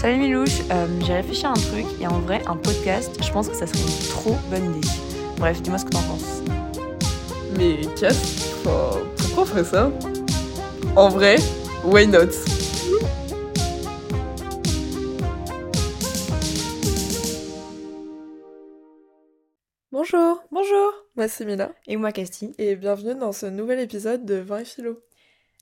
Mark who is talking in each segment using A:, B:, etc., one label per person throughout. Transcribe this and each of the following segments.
A: Salut Milouche, euh, j'ai réfléchi à un truc et en vrai, un podcast, je pense que ça serait une trop bonne idée. Bref, dis-moi ce que t'en penses.
B: Mais Cass, pourquoi on ferait ça? En vrai, why not? Bonjour,
A: Bonjour
B: moi c'est Mila
A: Et moi, Casti.
B: et bienvenue dans ce nouvel épisode de 20 et philo.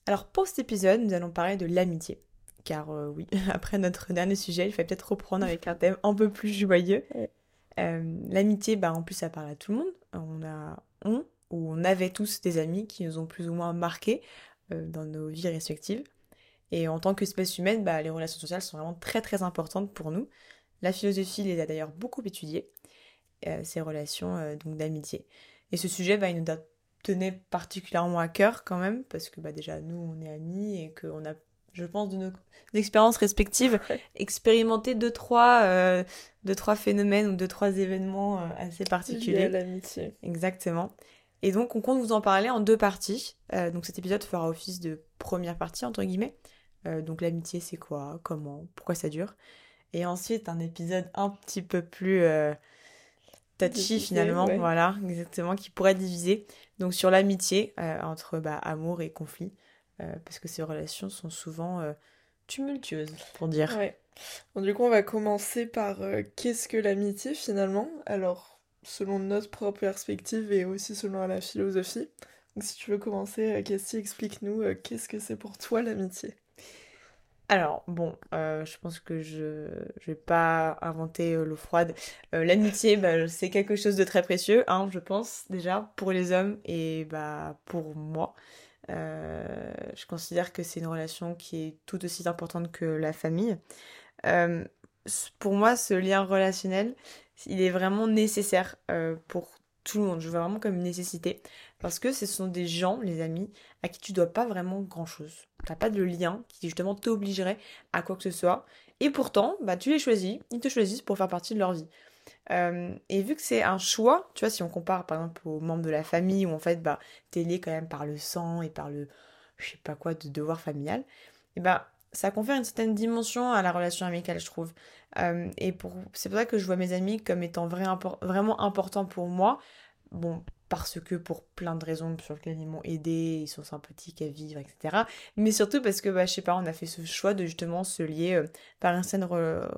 A: Alors pour cet épisode, nous allons parler de l'amitié. Car euh, oui, après notre dernier sujet, il fallait peut-être reprendre avec un thème un peu plus joyeux. Euh, l'amitié, bah, en plus, ça parle à tout le monde. On a, on, ou on avait tous des amis qui nous ont plus ou moins marqués euh, dans nos vies respectives. Et en tant qu'espèce humaine, bah, les relations sociales sont vraiment très très importantes pour nous. La philosophie les a d'ailleurs beaucoup étudiées, ces relations donc d'amitié. Et ce sujet, bah, il nous tenait particulièrement à cœur quand même, parce que bah, déjà nous, on est amis et qu'on a, je pense, de nos expériences respectives,
B: Ouais.
A: expérimenté deux trois, euh, deux, trois phénomènes ou deux, trois événements euh, assez particuliers.
B: l'amitié.
A: Exactement. Et donc, on compte vous en parler en deux parties. Euh, donc, cet épisode fera office de première partie, entre guillemets. Euh, donc, l'amitié, c'est quoi? Comment? Pourquoi ça dure? Et ensuite, un épisode un petit peu plus euh, touchy, finalement.
B: ouais.
A: Voilà, exactement, qui pourrait diviser. Donc, sur l'amitié, entre bah, amour et conflit. Euh, parce que ces relations sont souvent euh, tumultueuses, pour dire.
B: Ouais. Du coup, on va commencer par euh, qu'est-ce que l'amitié finalement? Alors, selon notre propre perspective et aussi selon la philosophie. Donc, si tu veux commencer, Cassie, explique-nous qu'est-ce que c'est pour toi l'amitié?
A: Alors, bon, euh, je pense que je je vais pas inventer euh, l'eau froide. Euh, l'amitié, bah, c'est quelque chose de très précieux, hein, je pense, déjà, pour les hommes et bah, pour moi. Euh, je considère que c'est une relation qui est tout aussi importante que la famille. Euh, pour moi, ce lien relationnel, il est vraiment nécessaire euh, pour tout le monde. Je vois vraiment comme une nécessité. Parce que ce sont des gens, les amis, à qui tu dois pas vraiment grand-chose. T'as pas de lien qui justement t'obligerait à quoi que ce soit. Et pourtant, bah, tu les choisis, ils te choisissent pour faire partie de leur vie. Euh, et vu que c'est un choix, tu vois, si on compare par exemple aux membres de la famille où en fait, bah, t'es lié quand même par le sang et par le, je sais pas quoi, de devoir familial, et bah, ça confère une certaine dimension à la relation amicale, je trouve. Euh, et pour, c'est pour ça que je vois mes amis comme étant vrai vraiment importants pour moi. Bon, parce que pour plein de raisons sur lesquelles ils m'ont aidé, ils sont sympathiques à vivre, etc. Mais surtout parce que, bah, je sais pas, on a fait ce choix de justement se lier euh, par une certaine re-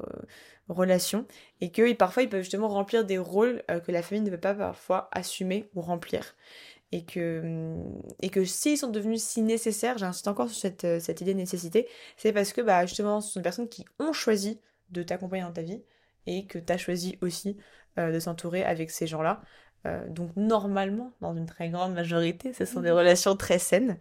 A: relation et que parfois ils peuvent justement remplir des rôles euh, que la famille ne peut pas parfois assumer ou remplir. Et que, et que s'ils sont devenus si nécessaires, j'insiste encore sur cette, euh, cette idée de nécessité, c'est parce que bah, justement ce sont des personnes qui ont choisi de t'accompagner dans ta vie et que tu as choisi aussi euh, de s'entourer avec ces gens-là. Euh, donc normalement, dans une très grande majorité, ce sont des relations très saines.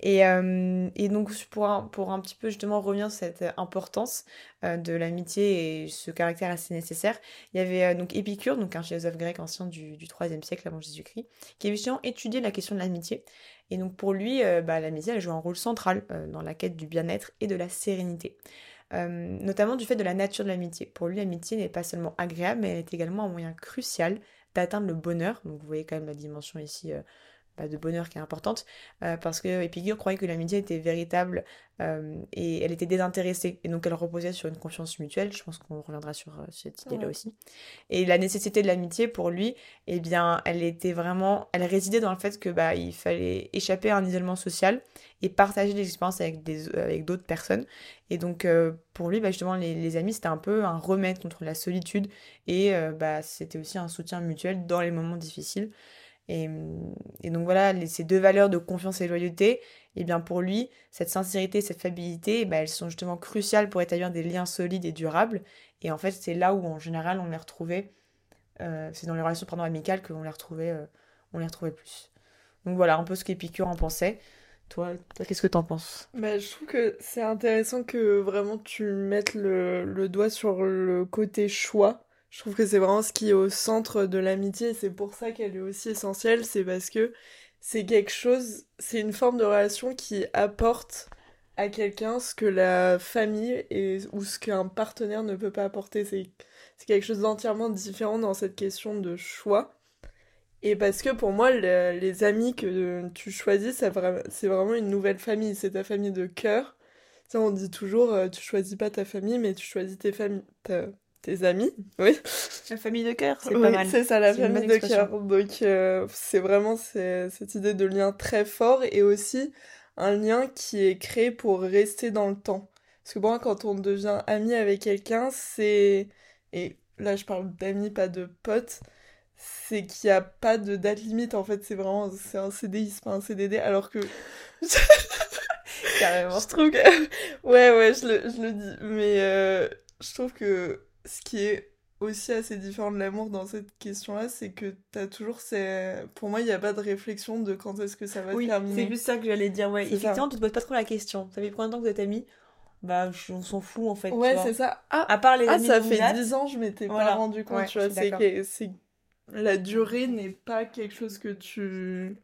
A: Et, euh, et donc pour un, pour petit peu justement revenir sur cette importance euh, de l'amitié et ce caractère assez nécessaire, il y avait euh, donc Épicure, donc un philosophe grec ancien du, du 3e siècle avant Jésus-Christ, qui avait justement étudié la question de l'amitié. Et donc pour lui, euh, bah, l'amitié elle joue un rôle central euh, dans la quête du bien-être et de la sérénité. Euh, notamment du fait de la nature de l'amitié. Pour lui, l'amitié n'est pas seulement agréable, mais elle est également un moyen crucial d'atteindre le bonheur. Donc vous voyez quand même la dimension ici euh, de bonheur qui est importante, euh, parce que Épicure croyait que l'amitié était véritable euh, et elle était désintéressée, et donc elle reposait sur une confiance mutuelle. Je pense qu'on reviendra sur euh, cette idée-là
B: Ouais.
A: aussi. Et la nécessité de l'amitié pour lui, eh bien, elle était vraiment, elle résidait dans le fait que bah il fallait échapper à un isolement social et partager des expériences avec des avec d'autres personnes. Et donc pour lui, bah, justement, les, les amis c'était un peu un remède contre la solitude et bah c'était aussi un soutien mutuel dans les moments difficiles. Et, donc voilà, les- ces deux valeurs de confiance et loyauté, et bien pour lui, cette sincérité, cette fiabilité, eh ben, elles sont justement cruciales pour établir des liens solides et durables. Et en fait, c'est là où en général on les retrouvait, euh, c'est dans les relations pardon, amicales qu'on les retrouvait, euh, les retrouvait plus. Donc voilà, un peu ce qu'Épicure en pensait. Toi, toi qu'est-ce que t'en penses?
B: Bah, je trouve que c'est intéressant que vraiment tu mettes le, le doigt sur le côté choix. Je trouve que c'est vraiment ce qui est au centre de l'amitié c'est pour ça qu'elle est aussi essentielle. C'est parce que c'est quelque chose, c'est une forme de relation qui apporte à quelqu'un ce que la famille et, ou ce qu'un partenaire ne peut pas apporter. C'est, quelque chose d'entièrement différent dans cette question de choix. Et parce que pour moi, le- les amis que tu choisis, ça c'est vraiment une nouvelle famille. C'est ta famille de cœur. on dit toujours, tu choisis pas ta famille, mais tu choisis tes familles, tes amis, oui.
A: La famille de cœur, c'est pas mal.
B: C'est ça, la famille de cœur. Donc, c'est vraiment cette idée de lien très fort et aussi un lien qui est créé pour rester dans le temps. Parce que moi, quand on devient ami avec quelqu'un, c'est. Et là, je parle d'amis, pas de potes. C'est qu'il n'y a pas de date limite, en fait. C'est vraiment. C'est un CDI, c'est pas un CDD. Alors que.
A: Carrément.
B: Je trouve que. Ouais, ouais, je le, je le dis. Mais euh, je trouve que ce qui est aussi assez différent de l'amour dans cette question-là, c'est que t'as toujours ces... Pour moi, il n'y a pas de réflexion de quand est-ce que ça va
A: oui,
B: terminer.
A: c'est plus ça que j'allais dire, ouais. Effectivement, tu te poses pas trop la question. Ça fait combien de temps que êtes amis? Bah, on s'en fout, en fait.
B: Ouais, c'est ça. Ah,
A: à part les
B: ah, ça fait 10 ans, je m'étais pas rendu compte, tu vois. C'est La durée n'est pas quelque chose que tu...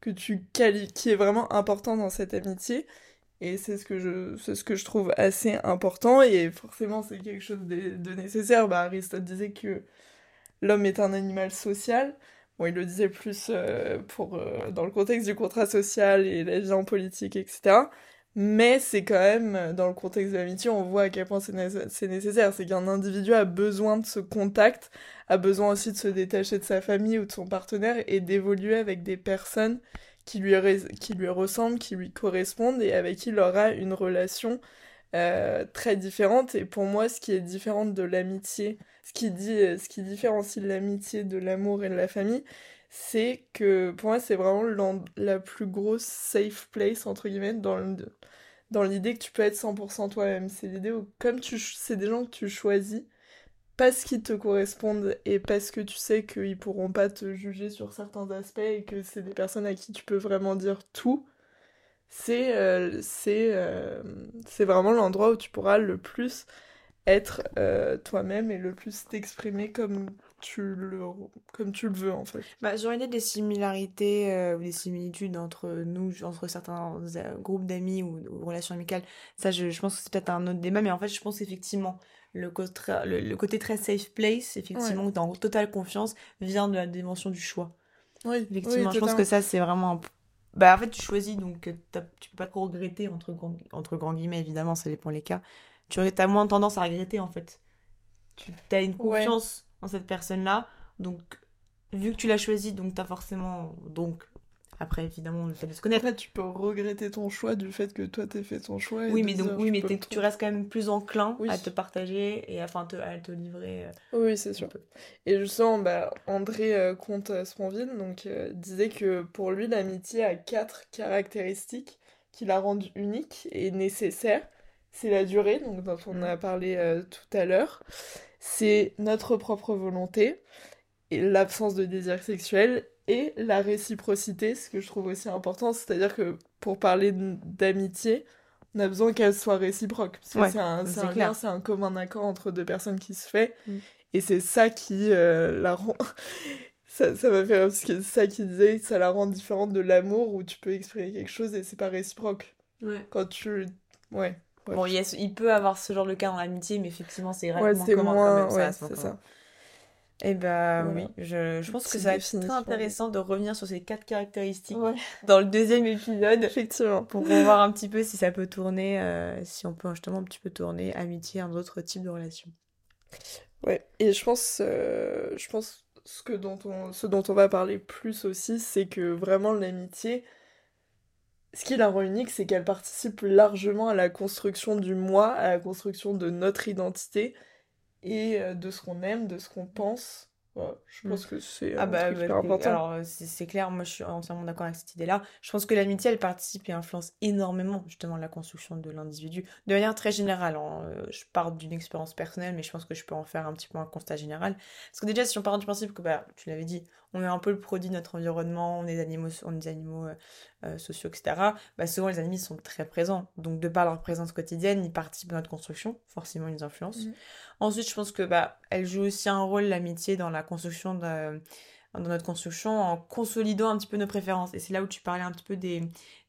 B: que tu qualifies, qui est vraiment important dans cette amitié. Et c'est ce que je, ce que je trouve assez important et forcément c'est quelque chose de, nécessaire. Bah, Aristote disait que l'homme est un animal social. Bon, il le disait plus euh, pour, euh, dans le contexte du contrat social et la vie en politique, etc. Mais c'est quand même, dans le contexte de l'amitié, on voit à quel point c'est nécessaire. C'est qu'un individu a besoin de ce contact, a besoin aussi de se détacher de sa famille ou de son partenaire et d'évoluer avec des personnes qui lui, qui ressemblent, qui lui correspondent et avec qui il aura une relation euh, très différente. Et pour moi, ce qui est différent de l'amitié, ce qui, dit, ce qui différencie l'amitié de l'amour et de la famille, c'est que pour moi, c'est vraiment la plus grosse safe place, entre guillemets, dans dans l'idée que tu peux être 100% toi-même. C'est l'idée où, comme tu, c'est des gens que tu choisis, parce qu'ils te correspondent et parce que tu sais qu'ils pourront pas te juger sur certains aspects et que c'est des personnes à qui tu peux vraiment dire tout, c'est euh, euh, c'est vraiment l'endroit où tu pourras le plus être euh, toi-même et le plus t'exprimer comme tu le comme tu le veux en fait.
A: Bah, j'aurais des similarités ou des similitudes entre nous entre certains groupes d'amis ou, relations amicales. Ça je, je pense que c'est peut-être un autre débat mais en fait je pense effectivement le, le, côté très safe place, effectivement, ouais. dans totale confiance, vient de la dimension du choix.
B: Oui,
A: effectivement, je pense que ça, c'est vraiment Bah, en fait, tu choisis, donc tu peux pas trop regretter, entre, entre grands guillemets, évidemment, ça dépend les cas. Tu as moins tendance à regretter, en fait. Tu as une confiance en cette personne-là, donc, vu que tu l'as choisi, donc tu as forcément... Donc, après, évidemment, le fait de se connaître.
B: Après, tu peux regretter ton choix du fait que toi, t'aies fait ton choix.
A: oui, mais, donc, oui, mais tu restes quand même plus enclin à te partager et enfin, te, à te livrer.
B: Euh, oui, c'est sûr. Et justement, bah, André euh, donc, euh, disait que pour lui, l'amitié a quatre caractéristiques qui la rendent unique et nécessaire. C'est la durée, donc, dont on a parlé tout à l'heure. C'est notre propre volonté et l'absence de désir sexuel et la réciprocité, ce que je trouve aussi important, c'est-à-dire que pour parler d'amitié, on a besoin qu'elle soit réciproque, parce que c'est un, un c'est un commun accord entre deux personnes qui se fait, mm. et c'est ça qui euh, la rend... ça, ça m'a fait parce que c'est ça qui disait, ça la rend différente de l'amour, où tu peux exprimer quelque chose et c'est pas réciproque.
A: Ouais.
B: Quand tu... Ouais.
A: Bon, il peut avoir ce genre de cas dans l'amitié, mais effectivement, c'est vraiment ouais, moins, ouais, c'est ça. Eh ben oui, je, je pense que ça va être très intéressant de revenir sur ces quatre caractéristiques dans le deuxième épisode.
B: Effectivement.
A: Pour voir un petit peu si ça peut tourner, euh, si on peut justement un petit peu tourner amitié, un autre type de relation.
B: Ouais, et je pense, euh, je pense ce, que dont on, ce dont on va parler plus aussi, c'est que vraiment l'amitié, ce qui la rend unique, c'est qu'elle participe largement à la construction du moi, à la construction de notre identité et euh, de ce qu'on aime, de ce qu'on pense. je pense mm. que c'est ah bah, bah important.
A: Alors, c'est clair, moi je suis entièrement d'accord avec cette idée-là. Je pense que l'amitié, elle participe et influence énormément justement la construction de l'individu. De manière très générale, hein, euh, je parle d'une expérience personnelle, mais je pense que je peux en faire un petit peu un constat général. Parce que déjà, si on part du principe que, bah, tu l'avais dit, on est un peu le produit de notre environnement, on est des animaux, on est des animaux euh, euh, sociaux, etc. Bah, souvent, les animaux sont très présents. Donc, de par leur présence quotidienne, ils participent à notre construction. Forcément, ils nous influencent. Mmh. Ensuite, je pense que bah, elle joue aussi un rôle, l'amitié, dans la construction de, dans notre construction en consolidant un petit peu nos préférences. Et c'est là où tu parlais un petit peu des,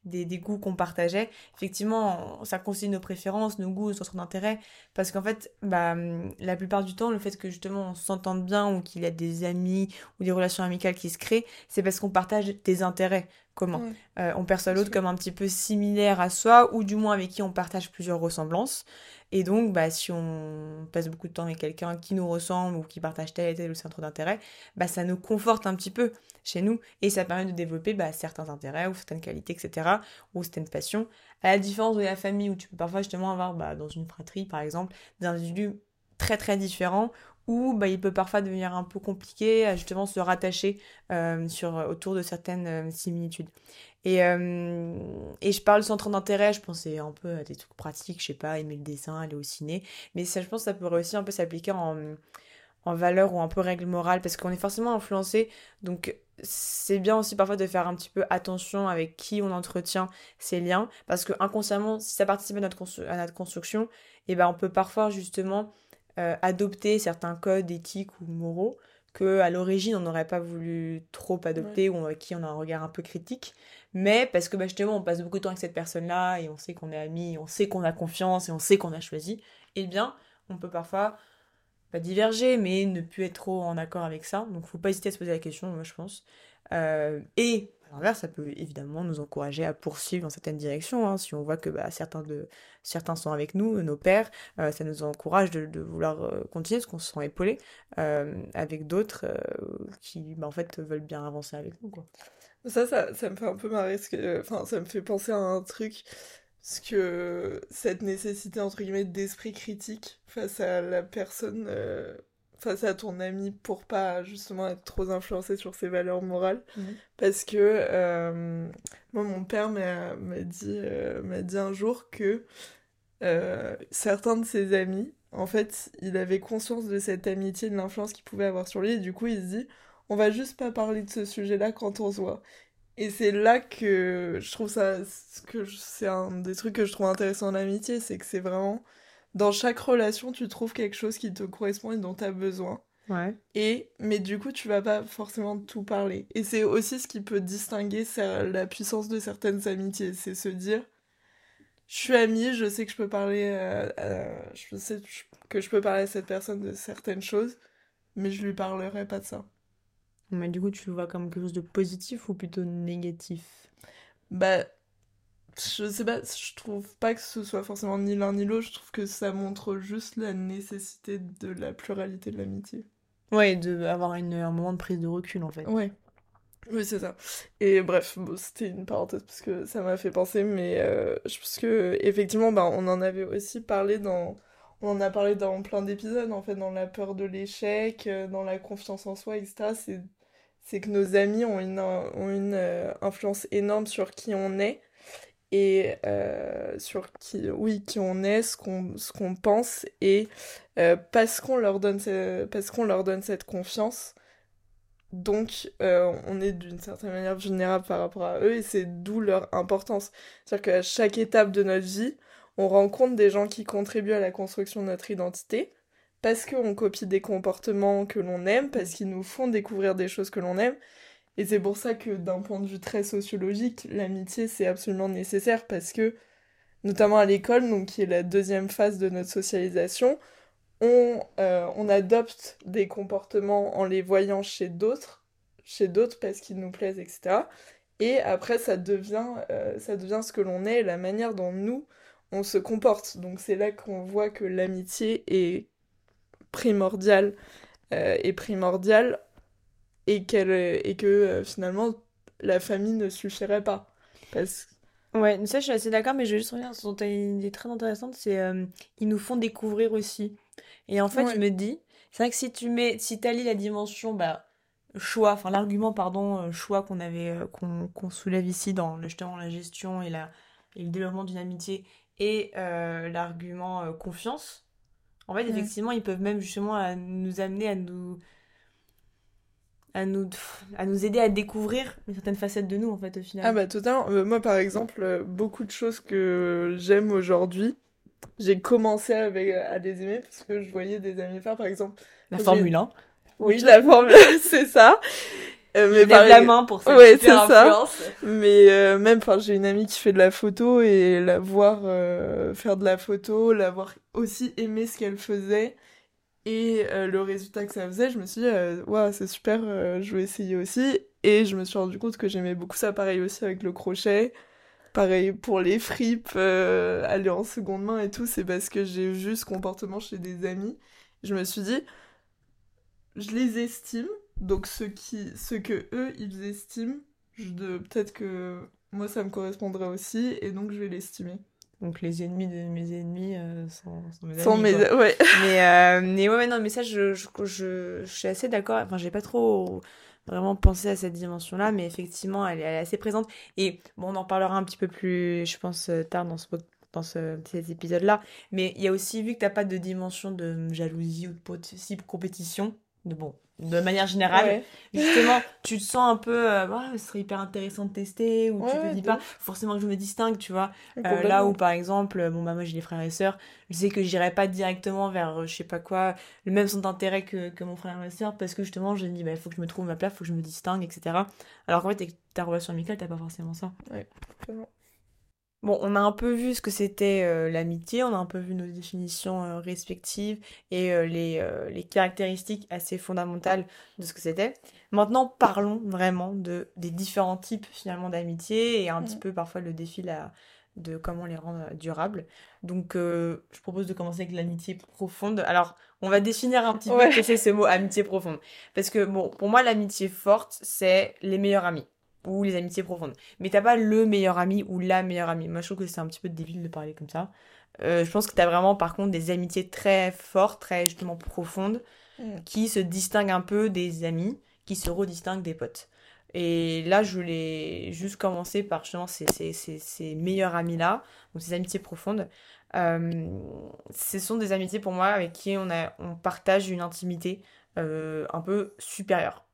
A: des, des goûts qu'on partageait. Effectivement, ça consolide nos préférences, nos goûts, nos centres d'intérêt. Parce qu'en fait, bah, la plupart du temps, le fait que justement on s'entende bien ou qu'il y a des amis ou des relations amicales qui se créent, c'est parce qu'on partage des intérêts communs. Euh, on perçoit l'autre comme un petit peu similaire à soi ou du moins avec qui on partage plusieurs ressemblances. Et donc, bah, si on passe beaucoup de temps avec quelqu'un qui nous ressemble ou qui partage tel et tel centre d'intérêt, bah, ça nous conforte un petit peu chez nous et ça permet de développer bah, certains intérêts ou certaines qualités, etc. ou certaines passions. À la différence de la famille où tu peux parfois justement avoir, bah, dans une fratrie par exemple, des individus très très différents où bah, il peut parfois devenir un peu compliqué à justement se rattacher euh, sur, autour de certaines euh, similitudes. Et, euh, et je parle centre d'intérêt, je pensais un peu à des trucs pratiques, je sais pas, aimer le dessin, aller au ciné. Mais ça, je pense que ça pourrait aussi un peu s'appliquer en, en valeur ou un peu règle morale, parce qu'on est forcément influencé. Donc c'est bien aussi parfois de faire un petit peu attention avec qui on entretient ces liens, parce que inconsciemment, si ça participe à notre, à notre construction, et eh ben on peut parfois justement euh, adopter certains codes éthiques ou moraux que à l'origine on n'aurait pas voulu trop adopter ou à qui on a un regard un peu critique. Mais parce que bah, justement on passe beaucoup de temps avec cette personne là et on sait qu'on est amis on sait qu'on a confiance et on sait qu'on a choisi eh bien on peut parfois pas diverger mais ne plus être trop en accord avec ça donc faut pas hésiter à se poser la question moi je pense euh, et à l'inverse, ça peut évidemment nous encourager à poursuivre dans certaines directions. Hein. Si on voit que bah, certains, de, certains sont avec nous, nos pères, euh, ça nous encourage de, vouloir euh, continuer parce qu'on se sent épaulé avec d'autres qui bah, en fait veulent bien avancer avec nous.
B: Ça, ça, me fait un peu marrer, que, ça me fait penser à un truc, parce que cette nécessité, entre guillemets, d'esprit critique face à la personne face à ton ami pour pas justement être trop influencé sur ses valeurs morales. Mhm. Parce que euh, moi, mon père m'a dit, euh, m'a dit un jour que euh, certains de ses amis, en fait, il avait conscience de cette amitié, de l'influence qu'il pouvait avoir sur lui, et du coup, il se dit, on va juste pas parler de ce sujet-là quand on se voit. Et c'est là que je trouve ça, que c'est un des trucs que je trouve intéressant en amitié, c'est que c'est vraiment dans chaque relation, tu trouves quelque chose qui te correspond et dont tu as besoin. Ouais. Et, mais du coup, tu vas pas forcément tout parler. Et c'est aussi ce qui peut distinguer la puissance de certaines amitiés. C'est se dire, je suis amie, je sais que je peux parler, euh, je sais que je peux parler à cette personne de certaines choses, mais je lui parlerai pas de ça.
A: Mais du coup, tu le vois comme quelque chose de positif ou plutôt négatif?
B: Bah, je sais pas, je trouve pas que ce soit forcément ni l'un ni l'autre, je trouve que ça montre juste la nécessité de la pluralité de l'amitié.
A: Ouais, d'avoir un moment de prise de recul en fait.
B: Ouais. Oui, c'est ça. Et bref, c'était une parenthèse parce que ça m'a fait penser, mais euh, je pense que effectivement, bah, on en avait aussi parlé dans. On en a parlé dans plein d'épisodes, en fait, dans la peur de l'échec, euh, dans la confiance en soi, etc. C'est que nos amis ont une, ont une euh, influence énorme sur qui on est et euh, sur qui, oui, qui on est, ce qu'on, pense, et euh, parce qu'on leur donne, parce qu'on leur donne cette confiance, donc on est d'une certaine manière vulnérable par rapport à eux, et c'est d'où leur importance. C'est-à-dire qu'à chaque étape de notre vie, on rencontre des gens qui contribuent à la construction de notre identité, parce qu'on copie des comportements que l'on aime, parce qu'ils nous font découvrir des choses que l'on aime, et c'est pour ça que d'un point de vue très sociologique, l'amitié c'est absolument nécessaire parce que, notamment à l'école, donc qui est la deuxième phase de notre socialisation, on, euh, adopte des comportements en les voyant chez d'autres, chez d'autres parce qu'ils nous plaisent, etc. Et après, ça devient, euh, ça devient ce que l'on est, la manière dont nous, on se comporte. Donc c'est là qu'on voit que l'amitié est primordiale, euh, est primordiale et, qu'elle, et que euh, finalement la famille ne suffirait pas. Parce...
A: Ouais, ça je suis assez d'accord, mais je veux juste revenir sur une idée très intéressante, c'est euh, ils nous font découvrir aussi. Et en fait, je me dis, c'est vrai que si tu mets, si t'allies la dimension, bah, choix, enfin l'argument, pardon, euh, choix qu'on avait, qu'on soulève ici dans justement la gestion et, la, et le développement d'une amitié, et l'argument confiance, en fait, effectivement, ils peuvent même justement nous amener à nous à nous, à nous aider à découvrir une certaine facette de nous, en fait, au final.
B: Ah bah totalement. Euh, moi, par exemple, euh, beaucoup de choses que j'aime aujourd'hui, j'ai commencé avec, à les aimer parce que je voyais des amis faire, par exemple...
A: La Formule 1
B: Oui, la formule, c'est ça.
A: Euh, mais lève la main pour cette
B: ouais, super influence. Ça. Mais euh, même, enfin, j'ai une amie qui fait de la photo et la voir euh, faire de la photo, la voir aussi aimer ce qu'elle faisait et euh, le résultat que ça faisait, je me suis dit, ouais, c'est super, je vais essayer aussi. Et je me suis rendu compte que j'aimais beaucoup ça, pareil aussi avec le crochet. Pareil pour les fripes, aller en seconde main et tout, c'est parce que j'ai vu ce comportement chez des amis. Je me suis dit, je les estime, donc ce, qui, ce que eux, ils estiment, de, peut-être que moi, ça me correspondrait aussi, et donc je vais l'estimer.
A: Donc les ennemis de mes ennemis euh, sont, sont, mes amis. ouais. Mais, euh, mais ouais, non, mais ça, je, je, je, suis assez d'accord. Enfin, j'ai pas trop vraiment pensé à cette dimension-là, mais effectivement, elle est, elle est, assez présente. Et bon, on en parlera un petit peu plus, je pense, euh, tard dans ce dans ce, cet épisode-là. Mais il y a aussi, vu que t'as pas de dimension de jalousie ou de possible compétition, de bon, de manière générale. Justement, tu te sens un peu, euh, ce serait hyper intéressant de tester, ou tu te dis pas forcément que je me distingue, tu vois. Euh, là où, par exemple, bon, bah, moi j'ai des frères et sœurs, je sais que j'irai pas directement vers, euh, je sais pas quoi, le même centre d'intérêt que, que mon frère et ma sœur, parce que justement, je me dis, bah, il faut que je me trouve ma place, il faut que je me distingue, etc. Alors qu'en fait, avec ta relation amicale, t'as pas forcément ça. Ouais, Bon, on a un peu vu ce que c'était euh, l'amitié, on a un peu vu nos définitions euh, respectives et euh, les, les, caractéristiques assez fondamentales de ce que c'était. Maintenant, parlons vraiment de, des différents types finalement d'amitié et un petit peu parfois le défi là, de comment les rendre durables. Donc, je propose de commencer avec l'amitié profonde. Alors, on va définir un petit peu ce que c'est ce mot amitié profonde. Parce que, bon, pour moi, l'amitié forte, c'est les meilleurs amis ou les amitiés profondes. Mais t'as pas le meilleur ami ou la meilleure amie. Moi, je trouve que c'est un petit peu débile de parler comme ça. Euh, je pense que t'as vraiment, par contre, des amitiés très fortes, très justement profondes, mm. qui se distinguent un peu des amis, qui se redistinguent des potes. Et là, je voulais juste commencer par justement ces, ces, ces, ces meilleurs amis-là, donc ces amitiés profondes. Euh, ce sont des amitiés pour moi avec qui on, a, on partage une intimité euh, un peu supérieure.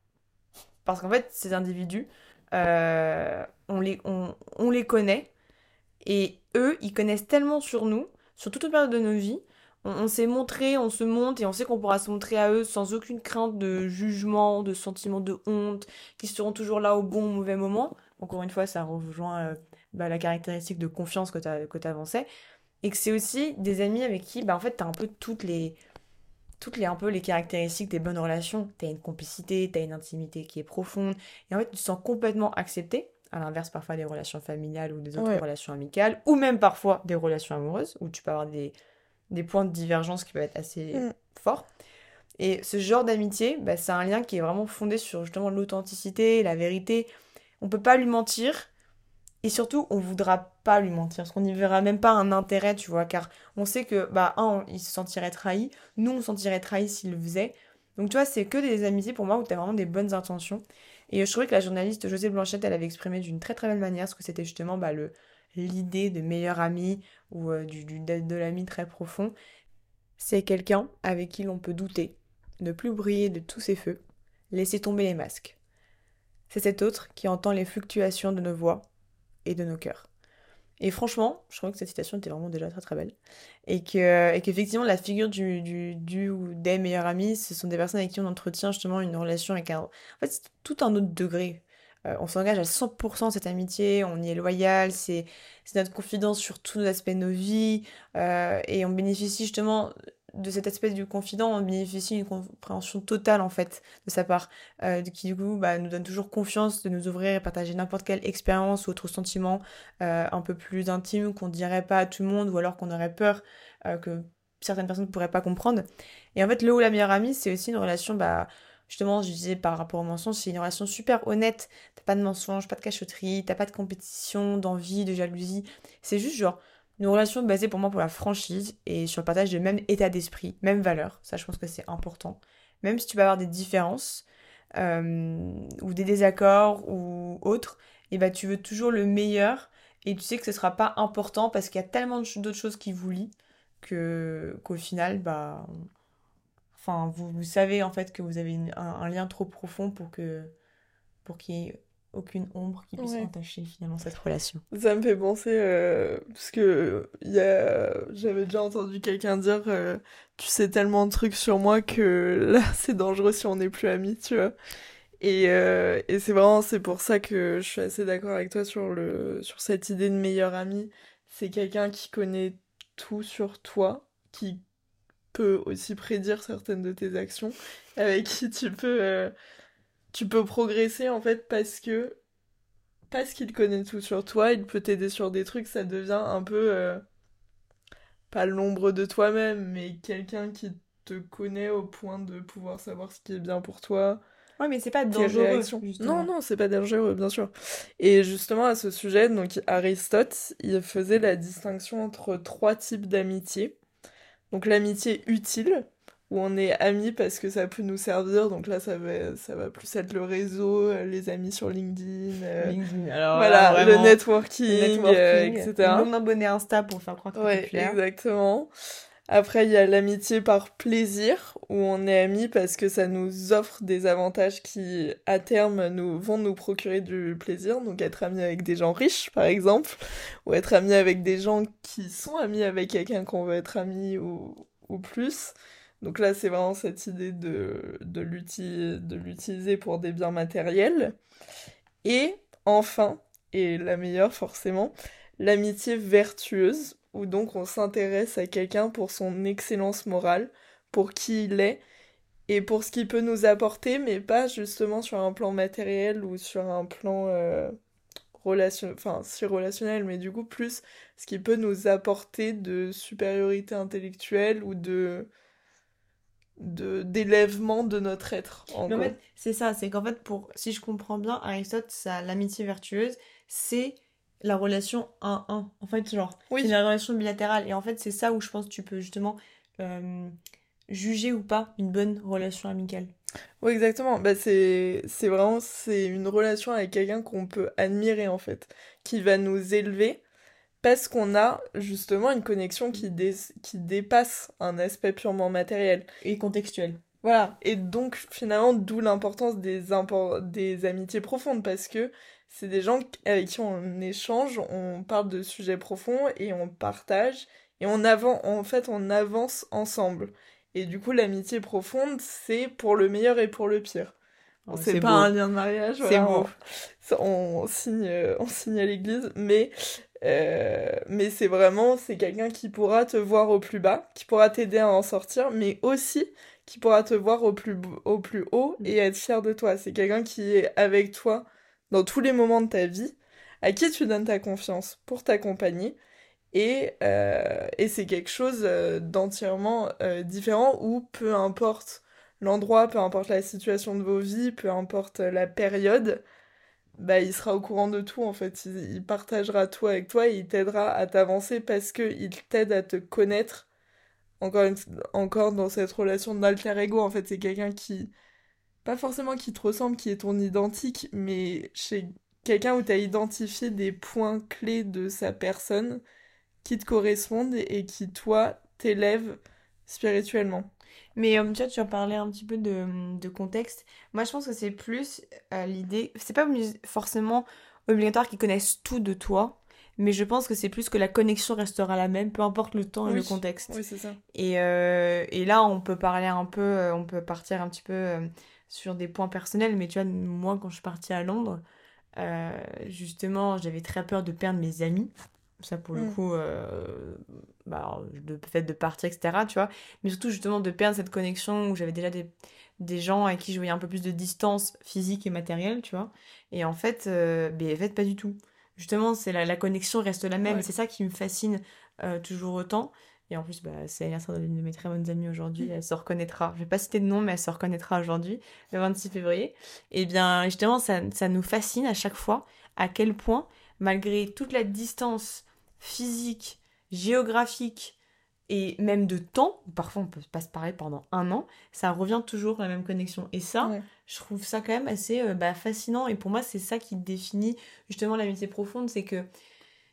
A: Parce qu'en fait, ces individus, on, les, on, les connaît. Et eux, ils connaissent tellement sur nous, sur toute période de nos vies. On, s'est montré, on se monte et on sait qu'on pourra se montrer à eux sans aucune crainte de jugement, de sentiment de honte, qui seront toujours là au bon ou mauvais moment. Encore une fois, ça rejoint euh, bah, la caractéristique de confiance que tu avançais. Et que c'est aussi des amis avec qui, bah, en fait, tu as un peu toutes les, toutes les un peu les caractéristiques des bonnes relations. Tu as une complicité, tu as une intimité qui est profonde, et en fait tu te sens complètement accepté, à l'inverse parfois des relations familiales ou des autres relations amicales, ou même parfois des relations amoureuses, où tu peux avoir des, des points de divergence qui peuvent être assez mm. forts. Et ce genre d'amitié, bah, c'est un lien qui est vraiment fondé sur justement l'authenticité, la vérité. On peut pas lui mentir, et surtout, on voudra pas lui mentir, parce qu'on n'y verra même pas un intérêt, tu vois, car on sait que, bah, un, il se sentirait trahi, nous, on se sentirait trahi s'il le faisait. Donc, tu vois, c'est que des amitiés pour moi où tu as vraiment des bonnes intentions. Et je trouvais que la journaliste José Blanchette, elle avait exprimé d'une très très belle manière ce que c'était justement bah, l'idée de meilleur ami ou euh, du, de, de l'ami très profond. C'est quelqu'un avec qui l'on peut douter, ne plus briller de tous ses feux, laisser tomber les masques. C'est cet autre qui entend les fluctuations de nos voix et de nos cœurs. Et franchement, je crois que cette citation était vraiment déjà très très belle. Et que et qu'effectivement, la figure du, du, ou des meilleurs amis, ce sont des personnes avec qui on entretient justement une relation avec un. En fait, c'est tout un autre degré. Euh, on s'engage à 100% dans cette amitié, on y est loyal, c'est notre confidence sur tous les aspects de nos vies, euh, et on bénéficie justement de cet aspect du confident, on bénéficie d'une compréhension totale en fait de sa part, euh, qui du coup bah, nous donne toujours confiance de nous ouvrir et partager n'importe quelle expérience ou autre sentiment euh, un peu plus intime qu'on dirait pas à tout le monde ou alors qu'on aurait peur euh, que certaines personnes ne pourraient pas comprendre. Et en fait, le ou la meilleure amie, c'est aussi une relation, bah, justement, je disais par rapport aux mensonges, c'est une relation super honnête. T'as pas de mensonges, pas de cachotterie, t'as pas de compétition, d'envie, de jalousie. C'est juste genre une relation basée pour moi pour la franchise et sur le partage de même état d'esprit, même valeur. Ça, je pense que c'est important. Même si tu vas avoir des différences euh, ou des désaccords ou autres, et eh ben, tu veux toujours le meilleur et tu sais que ce sera pas important parce qu'il y a tellement d'autres choses qui vous lient que qu'au final, bah, enfin, vous, vous, savez en fait que vous avez un, lien trop profond pour que pour qu'il y ait aucune ombre qui puisse entacher finalement cette relation.
B: Ça me fait penser, euh, parce que y a... j'avais déjà entendu quelqu'un dire euh, Tu sais tellement de trucs sur moi que là c'est dangereux si on n'est plus amis, tu vois. Et, euh, et c'est vraiment, c'est pour ça que je suis assez d'accord avec toi sur, le, sur cette idée de meilleur ami. C'est quelqu'un qui connaît tout sur toi, qui peut aussi prédire certaines de tes actions, avec qui tu peux tu peux progresser en fait parce que parce qu'il connaît tout sur toi, il peut t'aider sur des trucs, ça devient un peu euh, pas l'ombre de toi-même, mais quelqu'un qui te connaît au point de pouvoir savoir ce qui est bien pour toi.
A: Ouais, mais c'est pas dangereux.
B: Non, non, c'est pas dangereux, bien sûr. Et justement, à ce sujet, donc Aristote, il faisait la distinction entre trois types d'amitié. Donc l'amitié utile, où on est amis parce que ça peut nous servir. Donc là, ça va, ça va plus être le réseau, euh, les amis sur LinkedIn. Euh, LinkedIn. Alors, voilà, le networking, euh, etc.
A: Non abonné Insta pour faire croire que
B: ouais, exactement. Après, il y a l'amitié par plaisir, où on est amis parce que ça nous offre des avantages qui, à terme, nous, vont nous procurer du plaisir. Donc, être ami avec des gens riches, par exemple, ou être ami avec des gens qui sont amis avec quelqu'un qu'on veut être ami ou, ou plus. Donc là, c'est vraiment cette idée de, l'utiliser pour des biens matériels. Et enfin, et la meilleure forcément, l'amitié vertueuse, où donc on s'intéresse à quelqu'un pour son excellence morale, pour qui il est, et pour ce qu'il peut nous apporter, mais pas justement sur un plan matériel ou sur un plan euh, enfin, si relationnel, mais du coup plus ce qu'il peut nous apporter de supériorité intellectuelle ou de d'élèvement de notre être.
A: En, fait, c'est ça, c'est qu'en fait, pour si je comprends bien, Aristote, ça, l'amitié vertueuse, c'est la relation 1-1. En fait, genre, c'est la relation bilatérale. Et en fait, c'est ça où je pense que tu peux justement euh, juger ou pas une bonne relation amicale.
B: Oui, exactement. Bah, c'est, c'est vraiment c'est une relation avec quelqu'un qu'on peut admirer, en fait, qui va nous élever parce qu'on a justement une connexion qui, qui dépasse un aspect purement matériel.
A: Et contextuel.
B: Voilà, et donc finalement d'où l'importance des, des amitiés profondes, parce que c'est des gens avec qui on échange, on parle de sujets profonds et on partage, et on avance, en fait on avance ensemble. Et du coup l'amitié profonde, c'est pour le meilleur et pour le pire. Oh, c'est pas un lien de mariage, c'est beau. On, signe, on signe à l'église, mais euh, mais c'est vraiment, c'est quelqu'un qui pourra te voir au plus bas, qui pourra t'aider à en sortir, mais aussi qui pourra te voir au plus, au plus haut mm. et être fier de toi. C'est quelqu'un qui est avec toi dans tous les moments de ta vie, à qui tu donnes ta confiance pour t'accompagner. Et, euh, et c'est quelque chose euh, d'entièrement différent où peu importe l'endroit, peu importe la situation de vos vies, peu importe la période, bah, il sera au courant de tout en fait. Il, partagera tout avec toi et il t'aidera à t'avancer parce qu'il t'aide à te connaître. Encore, encore dans cette relation d'alter ego, en fait, c'est quelqu'un qui. Pas forcément qui te ressemble, qui est ton identique, mais chez quelqu'un où tu as identifié des points clés de sa personne qui te correspondent et qui, toi, t'élèvent spirituellement.
A: Mais euh, tu vois, tu as parlé un petit peu de, de contexte. Moi, je pense que c'est plus euh, l'idée. C'est pas forcément obligatoire qu'ils connaissent tout de toi, mais je pense que c'est plus que la connexion restera la même, peu importe le temps et le contexte.
B: Oui, c'est ça.
A: Et, euh, et, là, on peut parler un peu, on peut partir un petit peu sur des points personnels, mais tu vois, moi, quand je suis partie à Londres, justement, j'avais très peur de perdre mes amis. Ça, pour le mm. coup, euh, bah, le fait de partir, etc., tu vois. Mais surtout, justement, de perdre cette connexion où j'avais déjà des, des gens avec qui je voyais un peu plus de distance physique et matérielle, tu vois. Et en fait, euh, ben, en fait, pas du tout. Justement, c'est la, la connexion reste la même. C'est ça qui me fascine euh, toujours autant. Et en plus, bah, c'est l'anniversaire d'une de mes très bonnes amies aujourd'hui. Mm. Elle se reconnaîtra. Je vais pas citer de nom, mais elle se reconnaîtra aujourd'hui, le 26 février. Et bien, justement, ça, ça nous fascine à chaque fois à quel point, malgré toute la distance physique, géographique et même de temps, parfois on peut pas se parler pendant un an, ça revient toujours la même connexion. Et ça, je trouve ça quand même assez euh, bah, fascinant. Et pour moi, c'est ça qui définit justement l'amitié profonde, c'est que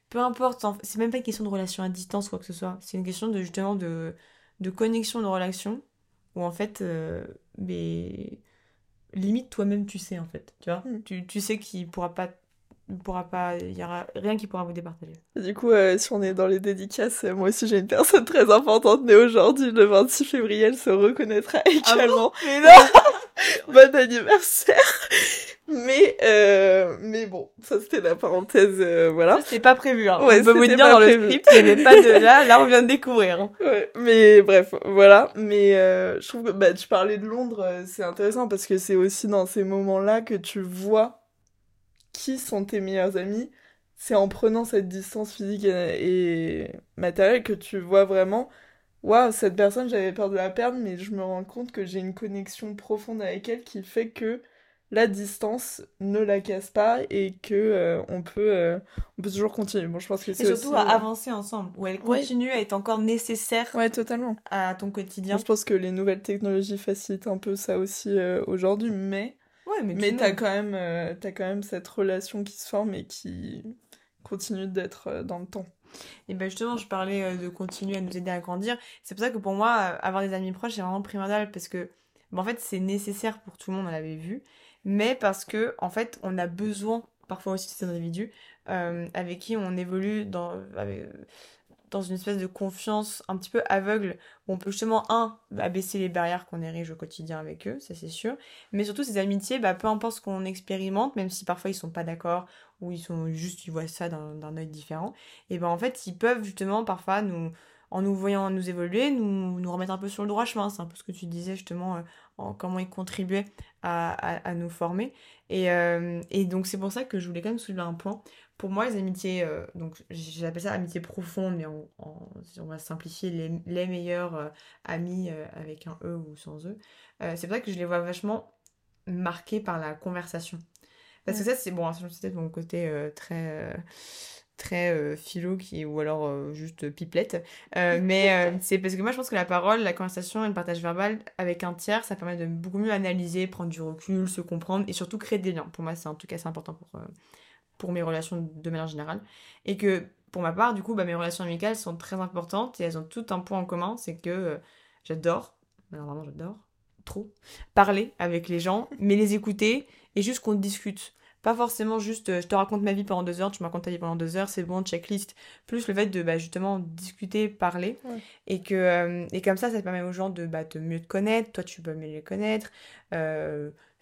A: peu importe, c'est même pas une question de relation à distance, quoi que ce soit, c'est une question de justement de, de connexion, de relation, où en fait, euh, limite toi-même tu sais en fait, tu vois?
B: Mm.
A: Tu, tu sais qu'il pourra pas, il pourra pas, il y aura rien qui pourra vous départager.
B: Du coup, euh, si on est dans les dédicaces, euh, moi aussi j'ai une personne très importante née aujourd'hui, le 26 février, elle se reconnaîtra également.
A: Mais non
B: bon anniversaire mais euh, mais bon ça c'était la parenthèse euh, voilà
A: C'était pas prévu. Hein.
B: Ouais,
A: on peut vous dire dans
B: prévu.
A: le script, il n'y avait pas de là. Là, on vient de découvrir. hein.
B: ouais, mais bref voilà mais euh, je trouve que bah tu parlais de Londres c'est intéressant parce que c'est aussi dans ces moments là que tu vois qui sont tes meilleurs amis c'est en prenant cette distance physique et, et matérielle que tu vois vraiment waouh cette personne j'avais peur de la perdre mais je me rends compte que j'ai une connexion profonde avec elle qui fait que la distance ne la casse pas et que euh, on peut euh, on peut toujours continuer bon je pense que c'est
A: surtout
B: aussi,
A: à
B: euh,
A: avancer ensemble, où elle
B: Ouais.
A: continue à être encore nécessaire
B: ouais totalement
A: à ton quotidien.
B: Je pense que les nouvelles technologies facilitent un peu ça aussi euh, aujourd'hui, mais,
A: Ouais, mais,
B: mais t'as quand, même, euh, t'as quand même cette relation qui se forme et qui continue d'être euh, dans le temps.
A: Et ben justement, je parlais euh, de continuer à nous aider à grandir. C'est pour ça que pour moi, euh, avoir des amis proches, c'est vraiment primordial parce que, ben, en fait, c'est nécessaire pour tout le monde, on l'avait vu, mais parce que, en fait, on a besoin parfois aussi de ces individus euh, avec qui on évolue dans, avec- dans une espèce de confiance un petit peu aveugle où on peut justement, un, abaisser les barrières qu'on érige au quotidien avec eux, ça c'est sûr, mais surtout ces amitiés, bah, peu importe ce qu'on expérimente, même si parfois ils sont pas d'accord ou ils sont juste, ils voient ça d'un œil différent, et ben en fait, ils peuvent justement parfois nous, en nous voyant nous évoluer, nous, remettre un peu sur le droit chemin. C'est un peu ce que tu disais justement, euh, en comment ils contribuaient à nous former. Et, euh, et donc c'est pour ça que je voulais quand même soulever un point. Pour moi, les amitiés, euh, donc j'appelle ça amitié profonde, mais on, on, si on va simplifier les, les meilleurs euh, amis euh, avec un E ou sans E. C'est pour ça que je les vois vachement marqués par la conversation. Parce que ça, c'est bon, c'est peut-être mon côté très, très euh, philo qui, ou alors euh, juste pipelette. Euh, mais c'est parce que moi, je pense que la parole, la conversation et le partage verbal avec un tiers, ça permet de beaucoup mieux analyser, prendre du recul, se comprendre et surtout créer des liens. Pour moi, c'est en tout cas assez important pour, pour mes relations de manière générale. Et que pour ma part, du coup, bah, mes relations amicales sont très importantes et elles ont tout un point en commun, c'est que euh, j'adore, alors vraiment j'adore, trop, parler avec les gens, mais les écouter et juste qu'on discute. Pas forcément juste euh, je te raconte ma vie pendant deux heures, tu me racontes ta vie pendant deux heures, c'est bon, checklist. Plus le fait de bah, justement discuter, parler.
B: Ouais.
A: Et, que, euh, et comme ça, ça permet aux gens de bah, te mieux te connaître, toi tu peux mieux les connaître.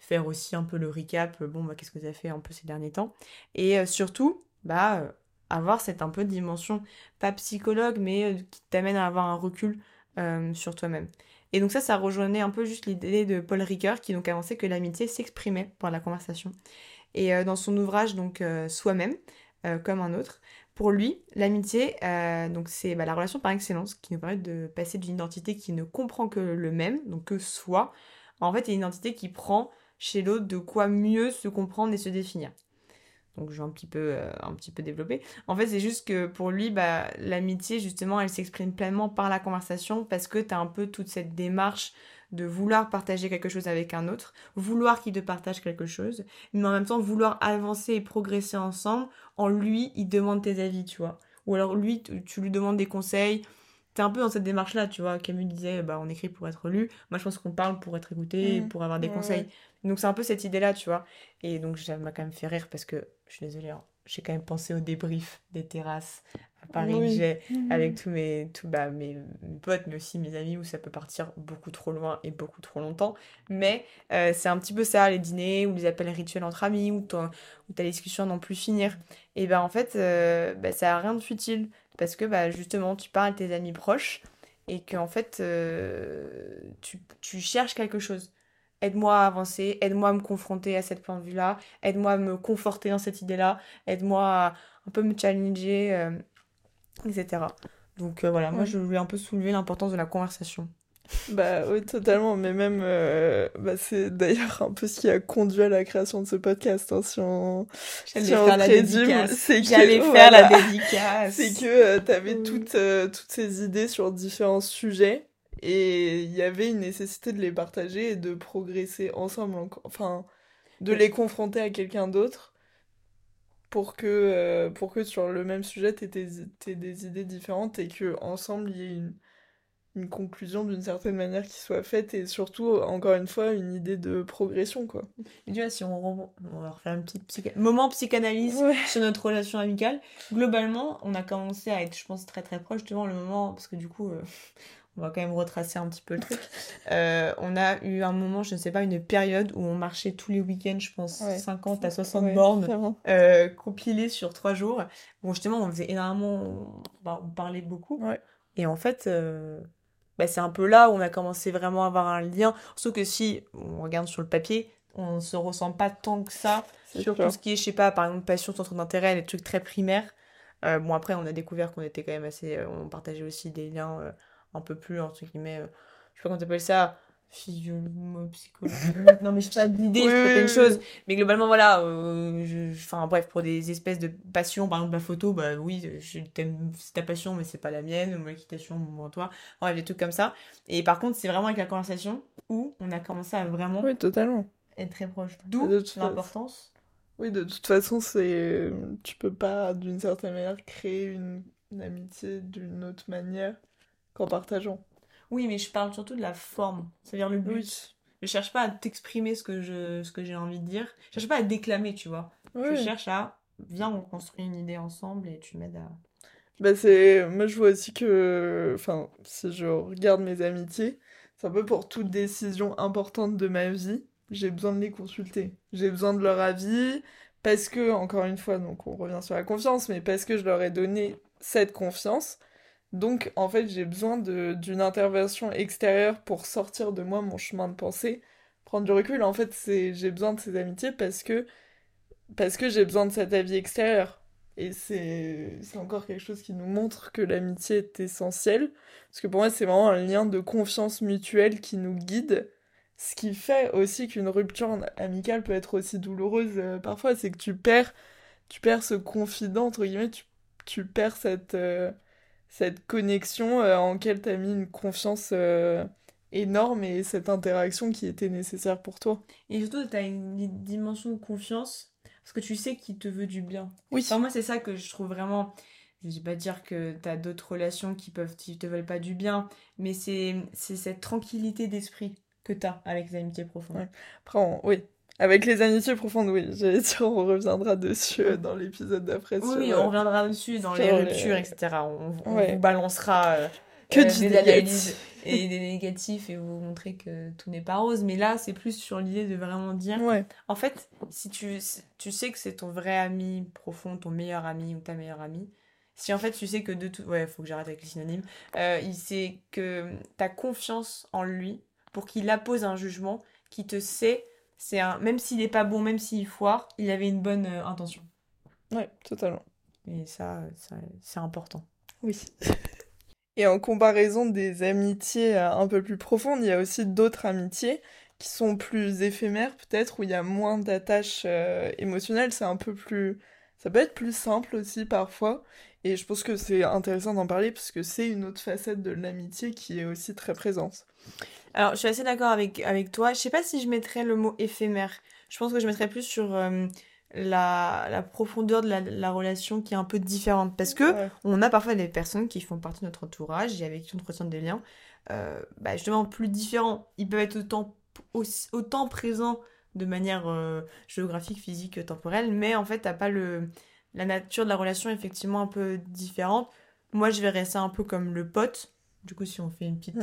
A: Faire aussi un peu le recap, euh, bon, bah, qu'est-ce que tu as fait un peu ces derniers temps. Et euh, surtout, bah, euh, avoir cette un peu dimension, pas psychologue, mais qui t'amène à avoir un recul sur toi-même. Et donc ça, ça rejoignait un peu juste l'idée de Paul Ricoeur qui donc avançait que l'amitié s'exprimait par la conversation. Et dans son ouvrage donc Soi-même, comme un autre, pour lui, l'amitié, donc c'est bah, la relation par excellence qui nous permet de passer d'une identité qui ne comprend que le même, donc que soi, en fait, une identité qui prend chez l'autre de quoi mieux se comprendre et se définir. Donc je vais un petit peu, euh, un petit peu développer. En fait, c'est juste que pour lui, bah, l'amitié, justement, elle s'exprime pleinement par la conversation parce que tu as un peu toute cette démarche de vouloir partager quelque chose avec un autre, vouloir qu'il te partage quelque chose, mais en même temps vouloir avancer et progresser ensemble. En lui, il demande tes avis, tu vois. Ou alors lui, tu, tu lui demandes des conseils. T'es un peu dans cette démarche-là, tu vois. Camus disait, bah, on écrit pour être lu. Moi, je pense qu'on parle pour être écouté,
B: Mhm.
A: pour avoir des
B: Ouais,
A: conseils.
B: ouais.
A: Donc c'est un peu cette idée-là, tu vois. Et donc ça m'a quand même fait rire parce que, je suis désolée, hein, j'ai quand même pensé au débrief des terrasses à Paris que j'ai avec tous mes, tous, bah, mes, mes potes, mais aussi mes amis, où ça peut partir beaucoup trop loin et beaucoup trop longtemps. Mais euh, c'est un petit peu ça, les dîners ou les appels rituels entre amis, où discussions à n'en plus finir. Et ben en fait, euh, bah, ça a rien de futile, parce que bah, justement, tu parles à tes amis proches, et qu'en fait, euh, tu, tu cherches quelque chose. Aide-moi à avancer, aide-moi à me confronter à cette point de vue-là, aide-moi à me conforter dans cette idée-là, aide-moi à un peu me challenger, euh, etc. Donc euh, voilà, moi je voulais un peu soulever l'importance de la conversation.
B: Bah oui, totalement, mais même, euh, bah, c'est d'ailleurs un peu ce qui a conduit à la création de ce podcast, hein, si on,
A: J'allais
B: si on
A: faire la dédicace.
B: c'est que,
A: faire la
B: voilà.
A: dédicace.
B: C'est que euh, t'avais toutes, euh, toutes ces idées sur différents sujets et il y avait une nécessité de les partager et de progresser ensemble, en- enfin, de les confronter à quelqu'un d'autre pour que, pour que sur le même sujet t'aies des idées différentes et que ensemble il y ait une, une conclusion d'une certaine manière qui soit faite et surtout, encore une fois, une idée de progression, quoi.
A: Et tu vois, si on, on va refaire un petit moment psychanalyse sur notre relation amicale, globalement, on a commencé à être, je pense, très très proche, justement, le moment, parce que du coup, euh, on va quand même retracer un petit peu le truc. Euh, on a eu un moment, je ne sais pas, une période où on marchait tous les week-ends, je pense, 50 à 60 bornes, euh, compilées sur trois jours. Bon, justement, on faisait énormément, on, parlait beaucoup. Et en fait, euh, bah, c'est un peu là où on a commencé vraiment à avoir un lien. Sauf que si on regarde sur le papier, on ne se ressent pas tant que ça sur tout ce qui est, je sais pas, par exemple, passion, centre d'intérêt, les trucs très primaires. bon, après, on a découvert qu'on était quand même assez. on partageait aussi des liens un peu plus, entre guillemets, euh, je sais pas comment t'appelles ça, psychologique. non, mais je pas d'idée, oui, je une chose. Mais globalement, voilà, euh, enfin bref, pour des espèces de passions, par exemple la photo, bah oui, c'est ta passion, mais c'est pas la mienne, ou l'équitation, ou toi. Bref, des trucs comme ça. Et par contre, c'est vraiment avec la conversation où on a commencé à vraiment.
B: Oui, totalement.
A: Être très proche. D'où l'importance.
B: Oui, de toute façon, c'est. Tu peux pas, d'une certaine manière, créer une amitié d'une autre manière qu'en partageant.
A: Oui, mais je parle surtout de la forme, c'est-à-dire le but. Je cherche pas à t'exprimer ce que je ce que j'ai envie de dire. Je cherche pas à déclamer, tu vois. Je cherche à viens on construit une idée ensemble et tu m'aides à
B: bah c'est moi je vois aussi que enfin si je regarde mes amitiés, c'est un peu pour toute décision importante de ma vie, j'ai besoin de les consulter. J'ai besoin de leur avis parce que encore une fois donc on revient sur la confiance mais parce que je leur ai donné cette confiance donc, en fait, j'ai besoin d'une intervention extérieure pour sortir de moi mon chemin de pensée, prendre du recul. En fait, j'ai besoin de ces amitiés parce que, parce que j'ai besoin de cet avis extérieur. Et c'est encore quelque chose qui nous montre que l'amitié est essentielle. Parce que pour moi, c'est vraiment un lien de confiance mutuelle qui nous guide. Ce qui fait aussi qu'une rupture amicale peut être aussi douloureuse euh, parfois, c'est que tu perds, tu perds ce confident, entre guillemets, tu, perds cette, euh, cette connexion euh, en laquelle tu as mis une confiance euh, énorme et cette interaction qui était nécessaire pour toi.
A: Et surtout, tu as une dimension de confiance parce que tu sais qu'il te veut du bien. Oui. moi, c'est ça que je trouve vraiment. Je vais pas dire que tu as d'autres relations qui peuvent qui te veulent pas du bien, mais c'est cette tranquillité d'esprit que tu as avec les amitiés profondes.
B: Après, oui, avec les amitiés profondes, oui. J'allais dire, on reviendra dessus euh, dans l'épisode d'après.
A: Oui, on reviendra dessus dans les ruptures, etc. On, vous balancera euh, que euh, des analyses et des négatifs et vous montrer que tout n'est pas rose. Mais là, c'est plus sur l'idée de vraiment dire. En fait, si tu, tu sais que c'est ton vrai ami profond, ton meilleur ami ou ta meilleure amie, si en fait tu sais que de tout. Ouais, faut que j'arrête avec les synonymes. il sait que tu as confiance en lui pour qu'il appose un jugement qui te sait c'est un même s'il est pas bon, même s'il foire, il avait une bonne euh, intention.
B: Ouais, totalement.
A: Et ça, c'est important.
B: Oui. Et en comparaison des amitiés euh, un peu plus profondes, il y a aussi d'autres amitiés qui sont plus éphémères peut-être, où il y a moins d'attaches euh, émotionnelles, c'est un peu plus... Ça peut être plus simple aussi parfois, et je pense que c'est intéressant d'en parler parce que c'est une autre facette de l'amitié qui est aussi très présente.
A: Alors, je suis assez d'accord avec, avec toi. Je sais pas si je mettrais le mot éphémère. Je pense que je mettrais plus sur euh, la, la, profondeur de la, la, relation qui est un peu différente. Parce que on a parfois des personnes qui font partie de notre entourage et avec qui on entretient des liens euh, bah, justement plus différents. Ils peuvent être autant, autant présents de manière euh, géographique, physique, temporelle, mais en fait, t'as pas le, la nature de la relation effectivement un peu différente. Moi, je verrais ça un peu comme le pote. Du coup, si on fait une petite,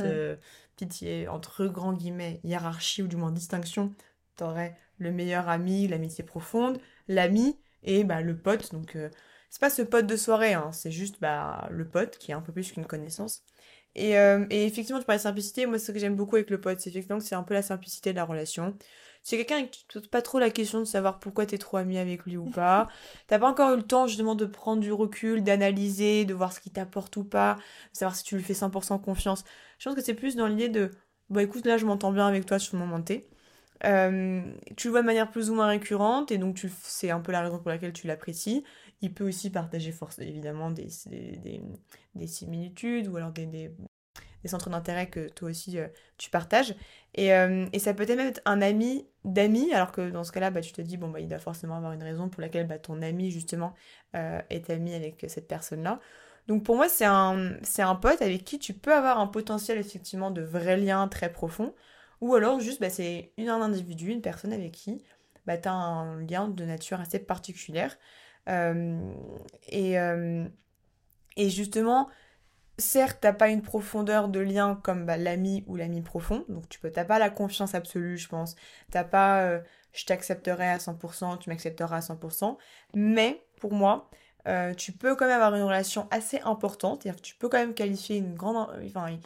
A: pitié, entre grands guillemets, hiérarchie ou du moins distinction, t'aurais le meilleur ami, l'amitié profonde, l'ami et bah, le pote. Donc, euh, c'est pas ce pote de soirée, hein, c'est juste bah, le pote qui est un peu plus qu'une connaissance. Et, euh, et, effectivement, tu parlais de simplicité. Moi, ce que j'aime beaucoup avec le pote, c'est effectivement que c'est un peu la simplicité de la relation. C'est quelqu'un qui te pose pas trop la question de savoir pourquoi t'es trop ami avec lui ou pas. T'as pas encore eu le temps justement de prendre du recul, d'analyser, de voir ce qui t'apporte ou pas, de savoir si tu lui fais 100% confiance. Je pense que c'est plus dans l'idée de, bah écoute, là je m'entends bien avec toi sur le moment T. Euh, tu le vois de manière plus ou moins récurrente et donc tu c'est un peu la raison pour laquelle tu l'apprécies. Il peut aussi partager force, évidemment des, des, des, similitudes ou alors des, des, centres d'intérêt que toi aussi euh, tu partages. Et, euh, et, ça peut même être un ami d'amis, alors que dans ce cas-là, bah, tu te dis, bon, bah, il doit forcément avoir une raison pour laquelle bah, ton ami, justement, est ami avec cette personne-là. Donc pour moi, c'est un, pote avec qui tu peux avoir un potentiel effectivement de vrais liens très profonds. Ou alors juste, bah, c'est un individu, une personne avec qui bah, tu as un lien de nature assez particulière. Euh, euh, et justement, certes, t'as pas une profondeur de lien comme bah, l'ami ou l'ami profond, donc tu peux, t'as pas la confiance absolue, je pense. T'as pas euh, je t'accepterai à 100%, tu m'accepteras à 100%, mais pour moi, tu peux quand même avoir une relation assez importante, c'est-à-dire que tu peux quand même qualifier une grande, enfin,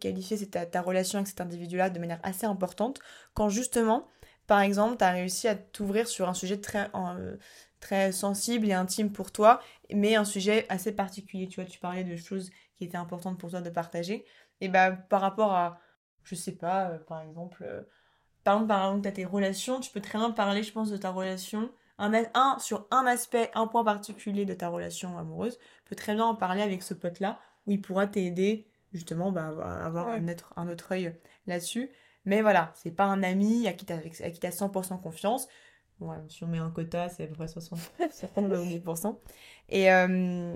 A: qualifier ta, ta relation avec cet individu-là de manière assez importante, quand justement, par exemple, tu as réussi à t'ouvrir sur un sujet très, euh, très sensible et intime pour toi, mais un sujet assez particulier. Tu vois, tu parlais de choses qui étaient importantes pour toi de partager. Et bah, par rapport à, je sais pas, euh, par exemple, euh, par exemple, par exemple, tu as tes relations, tu peux très bien parler, je pense, de ta relation. Un, un, sur un aspect, un point particulier de ta relation amoureuse, tu peux très bien en parler avec ce pote-là, où il pourra t'aider justement bah, à avoir un, autre, un autre œil là-dessus. Mais voilà, c'est pas un ami à qui tu as 100% confiance. Ouais, si on met un quota, c'est à peu près 60, 70%. Et, euh,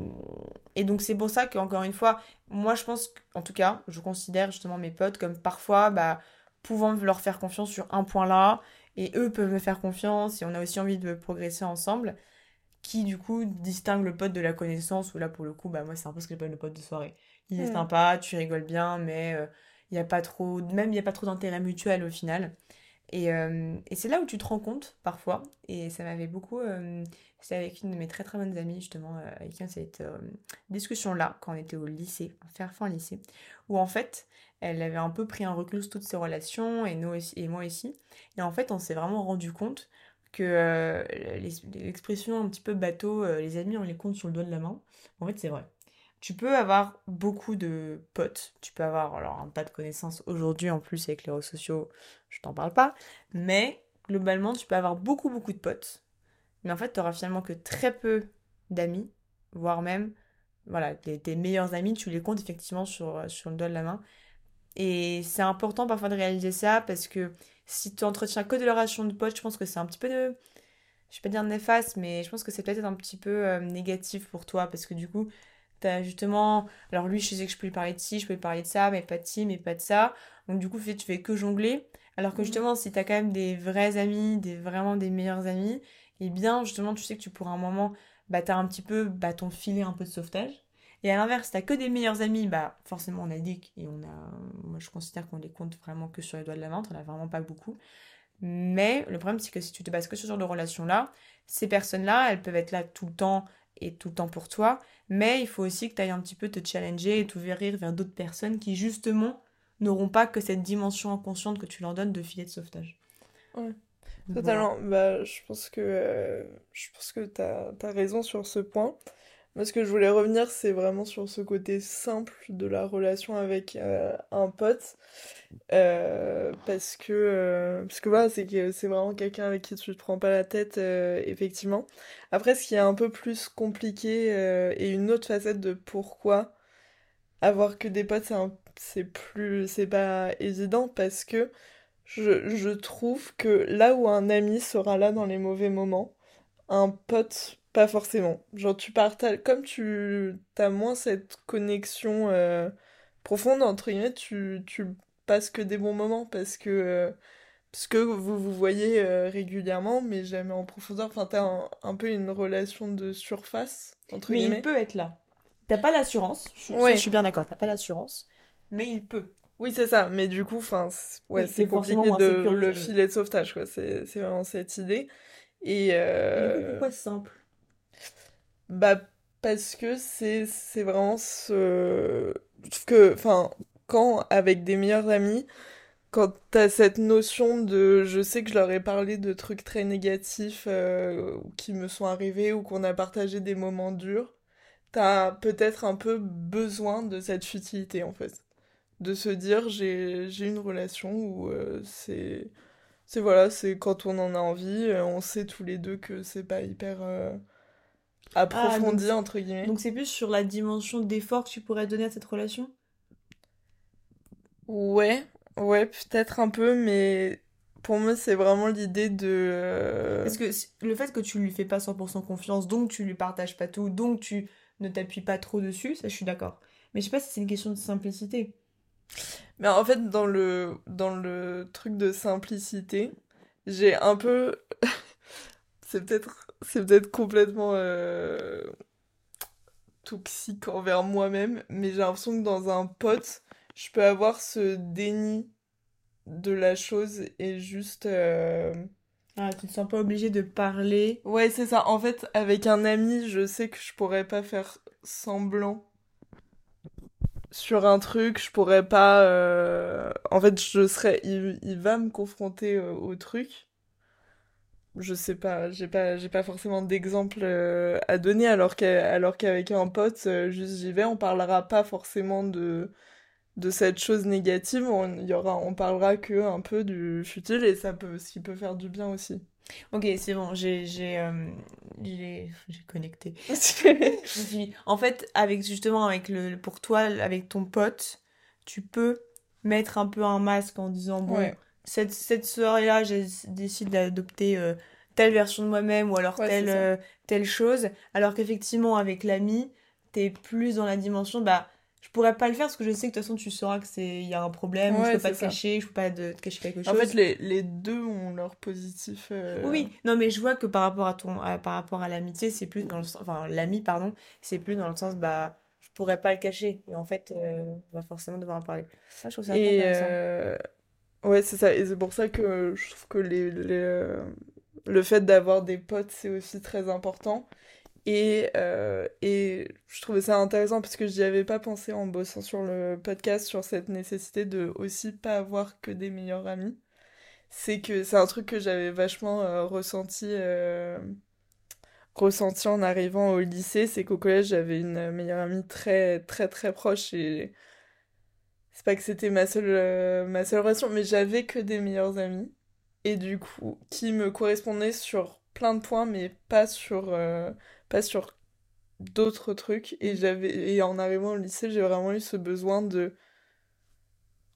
A: et donc, c'est pour ça qu'encore une fois, moi, je pense, en tout cas, je considère justement mes potes comme parfois bah, pouvant leur faire confiance sur un point là, et eux peuvent me faire confiance, et on a aussi envie de progresser ensemble, qui du coup distingue le pote de la connaissance, où là, pour le coup, bah, moi, c'est un peu ce que j'appelle le pote de soirée. Il est sympa, tu rigoles bien, mais. Euh, il n'y a pas trop, même il n'y a pas trop d'intérêt mutuel au final. Et, euh, et c'est là où tu te rends compte parfois, et ça m'avait beaucoup. Euh, c'était avec une de mes très très bonnes amies justement, euh, avec qui on cette discussion-là, quand on était au lycée, faire fin lycée, où en fait, elle avait un peu pris un recul sur toutes ses relations, et, nous et moi aussi. Et en fait, on s'est vraiment rendu compte que l'expression un petit peu bateau, les amis, on les compte sur le doigt de la main, en fait, c'est vrai. Tu peux avoir beaucoup de potes, tu peux avoir alors un tas de connaissances aujourd'hui en plus avec les réseaux sociaux, je t'en parle pas, mais globalement tu peux avoir beaucoup beaucoup de potes, mais en fait tu auras finalement que très peu d'amis, voire même, voilà, tes, meilleurs amis, tu les comptes effectivement sur, le doigt de la main. Et c'est important parfois de réaliser ça parce que si tu entretiens que des relations de potes, je pense que c'est un petit peu de. Je vais pas dire néfaste, mais je pense que c'est peut-être un petit peu euh, négatif pour toi parce que du coup, T'as justement, alors lui, je sais que je peux lui parler de ci, je peux lui parler de ça, mais pas de ci, mais pas de ça. Donc du coup, tu fais que jongler. Alors que mhm. justement, si t'as quand même des vrais amis, des vraiment des meilleurs amis, et eh bien justement, tu sais que tu pourras un moment, bah t'as un petit peu bah, ton filet un peu de sauvetage. Et à l'inverse, t'as que des meilleurs amis, bah forcément on a dit et on a, moi je considère qu'on les compte vraiment que sur les doigts de la main, on a vraiment pas beaucoup. Mais le problème c'est que si tu te bases que sur ce genre de relation là, ces personnes-là, elles peuvent être là tout le temps et tout le temps pour toi, mais il faut aussi que tu ailles un petit peu te challenger et t'ouvrir vers d'autres personnes qui justement n'auront pas que cette dimension inconsciente que tu leur donnes de filet de sauvetage.
B: Ouais. Totalement. Bah, je pense que, euh, je pense que tu as, raison sur ce point. Moi, ce que je voulais revenir, c'est vraiment sur ce côté simple de la relation avec euh, un pote. Euh, parce que, euh, parce que voilà, c'est que c'est vraiment quelqu'un avec qui tu te prends pas la tête, effectivement. Après, ce qui est un peu plus compliqué et une autre facette de pourquoi avoir que des potes, c'est c'est plus, c'est pas évident parce que je, je trouve que là où un ami sera là dans les mauvais moments, un pote pas forcément. Genre, tu partages. Comme tu as moins cette connexion euh, profonde, entre guillemets, tu, tu passes que des bons moments parce que. Euh, parce que vous vous voyez euh, régulièrement, mais jamais en profondeur. Enfin, t'as un, un peu une relation de surface,
A: entre mais il peut être là. T'as pas l'assurance. Je, je suis bien d'accord, t'as pas l'assurance. Mais il peut.
B: Oui, c'est ça. Mais du coup, enfin, ouais, c'est compliqué de le filet de sauvetage, quoi. C'est vraiment cette idée. Et.
A: pourquoi simple?
B: Bah, parce que c'est c'est vraiment ce. que, enfin, quand, avec des meilleurs amis, quand t'as cette notion de je sais que je leur ai parlé de trucs très négatifs euh, qui me sont arrivés ou qu'on a partagé des moments durs, t'as peut-être un peu besoin de cette futilité en fait. De se dire j'ai une relation où euh, c'est. C'est voilà, c'est quand on en a envie, euh, on sait tous les deux que c'est pas hyper approfondi,
A: ah,
B: entre guillemets.
A: Donc c'est plus sur la dimension d'effort que tu pourrais donner à cette relation?
B: Ouais, ouais, peut-être un peu, mais pour moi, c'est vraiment l'idée de. Euh,
A: Parce que le fait que tu lui fais pas 100% confiance, donc tu lui partages pas tout, donc tu ne t'appuie pas trop dessus, ça je suis d'accord. Mais je sais pas si c'est une question de simplicité.
B: Mais en fait, dans le, dans le truc de simplicité, j'ai un peu. C'est peut-être c'est peut-être complètement euh, toxique envers moi-même, mais j'ai l'impression que dans un pote, je peux avoir ce déni de la chose et juste. Euh,
A: ah, tu te sens pas obligé de parler.
B: Ouais, c'est ça. En fait, avec un ami, je sais que je pourrais pas faire semblant sur un truc, je pourrais pas. Euh, en fait, je serais. Il, va me confronter au truc. Je sais pas, j'ai pas, j'ai pas forcément d'exemple euh, à donner, alors qu'avec un pote, juste j'y vais, on parlera pas forcément de de cette chose négative, on y aura, on parlera que un peu du futile et ça peut, ce qui peut faire du bien aussi.
A: Ok, c'est bon, j'ai j'ai euh, j'ai connecté. en fait, avec justement avec le pour toi avec ton pote, tu peux mettre un peu un masque en disant bon cette cette soirée là, je décide d'adopter euh, telle version de moi-même ou alors telle euh, telle chose, alors qu'effectivement avec l'ami, t'es plus dans la dimension bah je pourrais pas le faire parce que je sais que de toute façon tu sauras que c'est il y a un problème je peux pas te cacher je peux pas te, cacher quelque chose
B: en fait les, les deux ont leur positif euh,
A: oui non mais je vois que par rapport à ton par rapport à l'amitié c'est plus dans le sens enfin l'ami pardon c'est plus dans le sens bah je pourrais pas le cacher. Et en fait on va forcément devoir en parler. Ça je trouve ça
B: et ouais c'est ça et c'est pour ça que je trouve que les, les le fait d'avoir des potes c'est aussi très important et, euh, et je trouvais ça intéressant parce que j'y avais pas pensé en bossant sur le podcast sur cette nécessité de aussi pas avoir que des meilleurs amis. C'est que c'est un truc que j'avais vachement euh, ressenti, euh, ressenti en arrivant au lycée. C'est qu'au collège, j'avais une meilleure amie très, très, très proche et c'est pas que c'était ma seule, ma seule relation, mais j'avais que des meilleurs amis. Et du coup, qui me correspondaient sur plein de points, mais pas sur pas sur d'autres trucs. Et j'avais et en arrivant au lycée, j'ai vraiment eu ce besoin de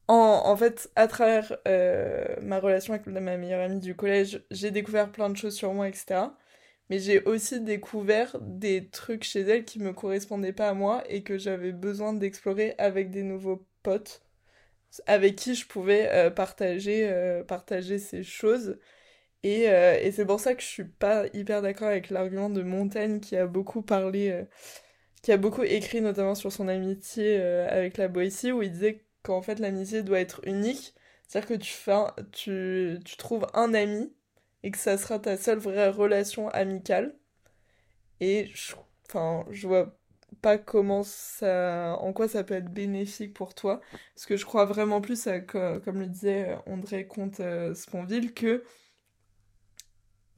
B: en, en fait, à travers euh, ma relation avec ma meilleure amie du collège, j'ai découvert plein de choses sur moi, etc. Mais j'ai aussi découvert des trucs chez elle qui me correspondaient pas à moi et que j'avais besoin d'explorer avec des nouveaux potes avec qui je pouvais euh, partager, euh, partager ces choses et, euh, et c'est pour ça que je suis pas hyper d'accord avec l'argument de Montaigne qui a beaucoup parlé, qui a beaucoup écrit notamment sur son amitié avec la Boétie, où il disait qu'en fait l'amitié doit être unique. C'est-à-dire que tu, fais tu, tu trouves un ami et que ça sera ta seule vraie relation amicale. Et je, enfin, je vois pas comment ça, en quoi ça peut être bénéfique pour toi. Parce que je crois vraiment plus à, comme le disait André Comte-Sponville, que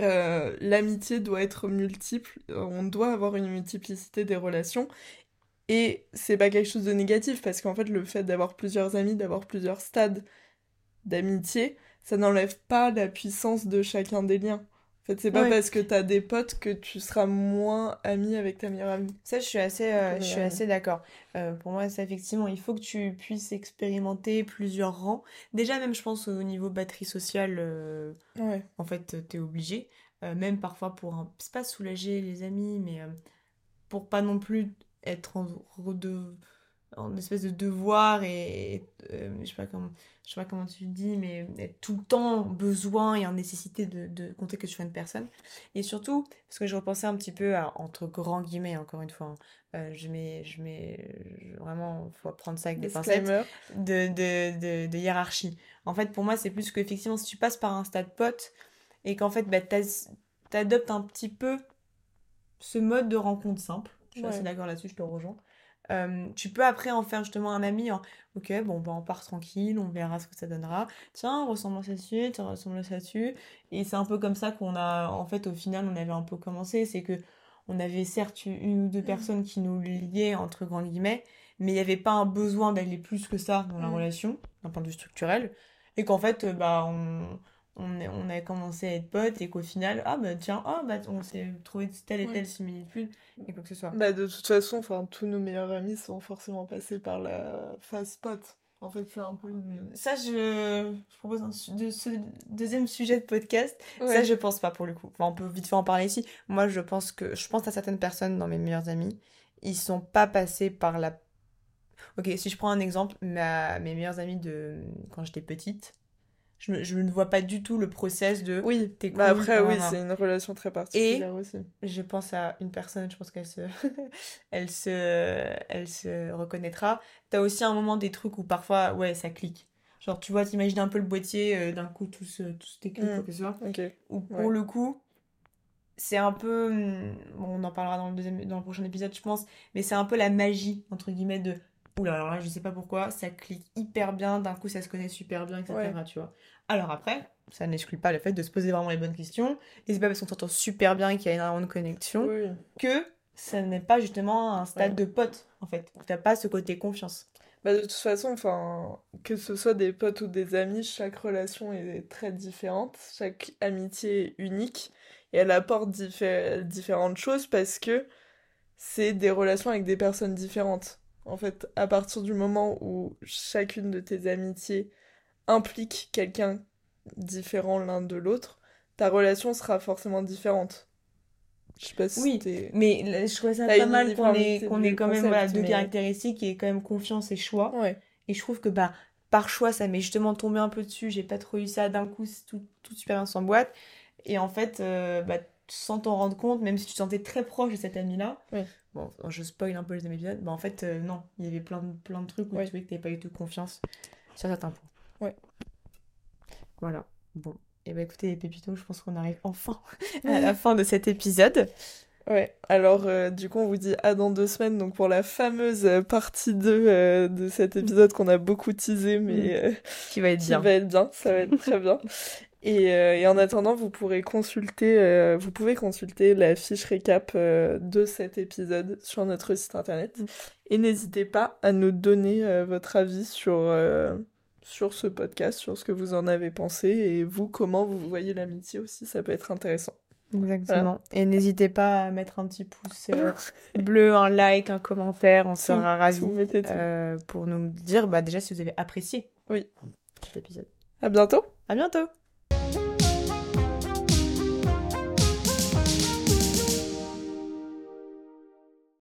B: euh, l'amitié doit être multiple, on doit avoir une multiplicité des relations. Et c'est pas quelque chose de négatif, parce qu'en fait, le fait d'avoir plusieurs amis, d'avoir plusieurs stades d'amitié, ça n'enlève pas la puissance de chacun des liens. En fait, c'est pas parce que t'as des potes que tu seras moins ami avec ta meilleure amie.
A: Ça, je suis assez, euh, je suis assez d'accord. Euh, pour moi, c'est effectivement, il faut que tu puisses expérimenter plusieurs rangs. Déjà, même, je pense, au niveau batterie sociale, euh, en fait, t'es obligé. même parfois pour, c'est pas soulager les amis, mais pour pas non plus être en, de en espèce de devoir et, je sais pas comment je sais pas comment tu dis mais être tout le temps besoin et en nécessité de, de compter que tu sois une personne. Et surtout parce que je repensais un petit peu à, entre grands guillemets encore une fois hein, euh, je mets je mets vraiment faut prendre ça avec des pincettes de, de, de, hiérarchie. En fait pour moi c'est plus qu'effectivement si tu passes par un stade pote et qu'en fait bah, t'adoptes un petit peu ce mode de rencontre simple. Je suis assez d'accord là-dessus je te rejoins euh, tu peux après en faire justement un ami en ok bon bah on part tranquille on verra ce que ça donnera tiens ressemblance là-dessus tiens ressemblance là-dessus et c'est un peu comme ça qu'on a en fait au final on avait un peu commencé c'est que on avait certes une ou deux mmh. personnes qui nous liaient entre grands guillemets mais il n'y avait pas un besoin d'aller plus que ça dans la mmh. relation d'un point de vue structurel et qu'en fait bah on on, on a commencé à être potes et qu'au final, ah bah tiens, ah bah on s'est trouvé telle et telle similitude et quoi que ce soit.
B: Bah de toute façon, enfin tous nos meilleurs amis sont forcément passés par la phase pote. En fait, c'est un peu
A: Ça, je, je propose un de ce deuxième sujet de podcast. Ça, je pense pas pour le coup. Enfin, on peut vite fait en parler ici. Moi, je pense que je pense à certaines personnes dans mes meilleurs amis ils sont pas passés par la. Ok, si je prends un exemple, ma... mes meilleurs amis de quand j'étais petite, je, je ne vois pas du tout le process de.
B: Oui,
A: T'es
B: bah
A: cool,
B: après, oui, c'est une relation très particulière aussi.
A: Je pense à une personne, je pense qu'elle se, elle se, elle se reconnaîtra. T'as aussi un moment des trucs où parfois, ouais, ça clique. Genre, tu vois, t'imagines un peu le boîtier, euh, d'un coup, tout se, tout se déclic,
B: Mm.
A: quoi que ce soit.
B: Ok.
A: Ou pour
B: Ouais.
A: le coup, c'est un peu, hum, bon, on en parlera dans le deuxième, dans le prochain épisode, je pense, mais c'est un peu la magie, entre guillemets, de, oula, alors là, je sais pas pourquoi, ça clique hyper bien, d'un coup, ça se connaît super bien, etc.,
B: Ouais.
A: tu vois. Alors après, ça n'exclut pas le fait de se poser vraiment les bonnes questions, et c'est pas parce qu'on s'entend super bien qu'il y a énormément de connexion
B: Oui.
A: que ça n'est pas justement un stade
B: Ouais.
A: de pote, en fait. T'as pas ce côté confiance.
B: Bah, de toute façon, enfin, que ce soit des potes ou des amis, chaque relation est très différente, chaque amitié est unique et elle apporte diffé- différentes choses parce que c'est des relations avec des personnes différentes. En fait, à partir du moment où chacune de tes amitiés implique quelqu'un différent l'un de l'autre, ta relation sera forcément différente. Je sais pas si
A: Oui, Mais là, je trouvais ça pas mal qu'on ait, qu'on quand même voilà, deux
B: mais-
A: caractéristiques est quand même confiance et choix.
B: Ouais.
A: Et je trouve que bah, par choix, ça m'est justement tombé un peu dessus. J'ai pas trop eu ça d'un coup, tout, tout super bien s'emboîte. Et en fait, euh, bah, sans t'en rendre compte, même si tu te sentais très proche de cet ami-là,
B: Ouais.
A: Bon, je spoil un peu les épisodes, bah en fait, euh, non, il y avait plein de, plein de trucs où
B: Ouais.
A: tu trouvais que t'avais pas eu de confiance sur certains points.
B: Ouais.
A: Voilà. Bon. Et bah écoutez, les pépitos, je pense qu'on arrive enfin à la fin de cet épisode.
B: Ouais, alors euh, du coup on vous dit à dans deux semaines donc pour la fameuse partie 2 euh, de cet épisode qu'on a beaucoup teasé mais euh,
A: Qui va être
B: qui
A: bien.
B: va être bien, ça va être très bien. Et, euh, et en attendant vous pourrez consulter, euh, vous pouvez consulter la fiche récap euh, de cet épisode sur notre site internet et n'hésitez pas à nous donner votre avis sur, sur ce podcast, sur ce que vous en avez pensé et vous comment vous voyez l'amitié aussi, ça peut être intéressant.
A: Exactement. Et n'hésitez pas à mettre un petit pouce bleu, un like, un commentaire, on sera ravis pour nous dire bah, déjà si vous avez apprécié
B: Oui.
A: cet épisode.
B: À bientôt
A: À bientôt!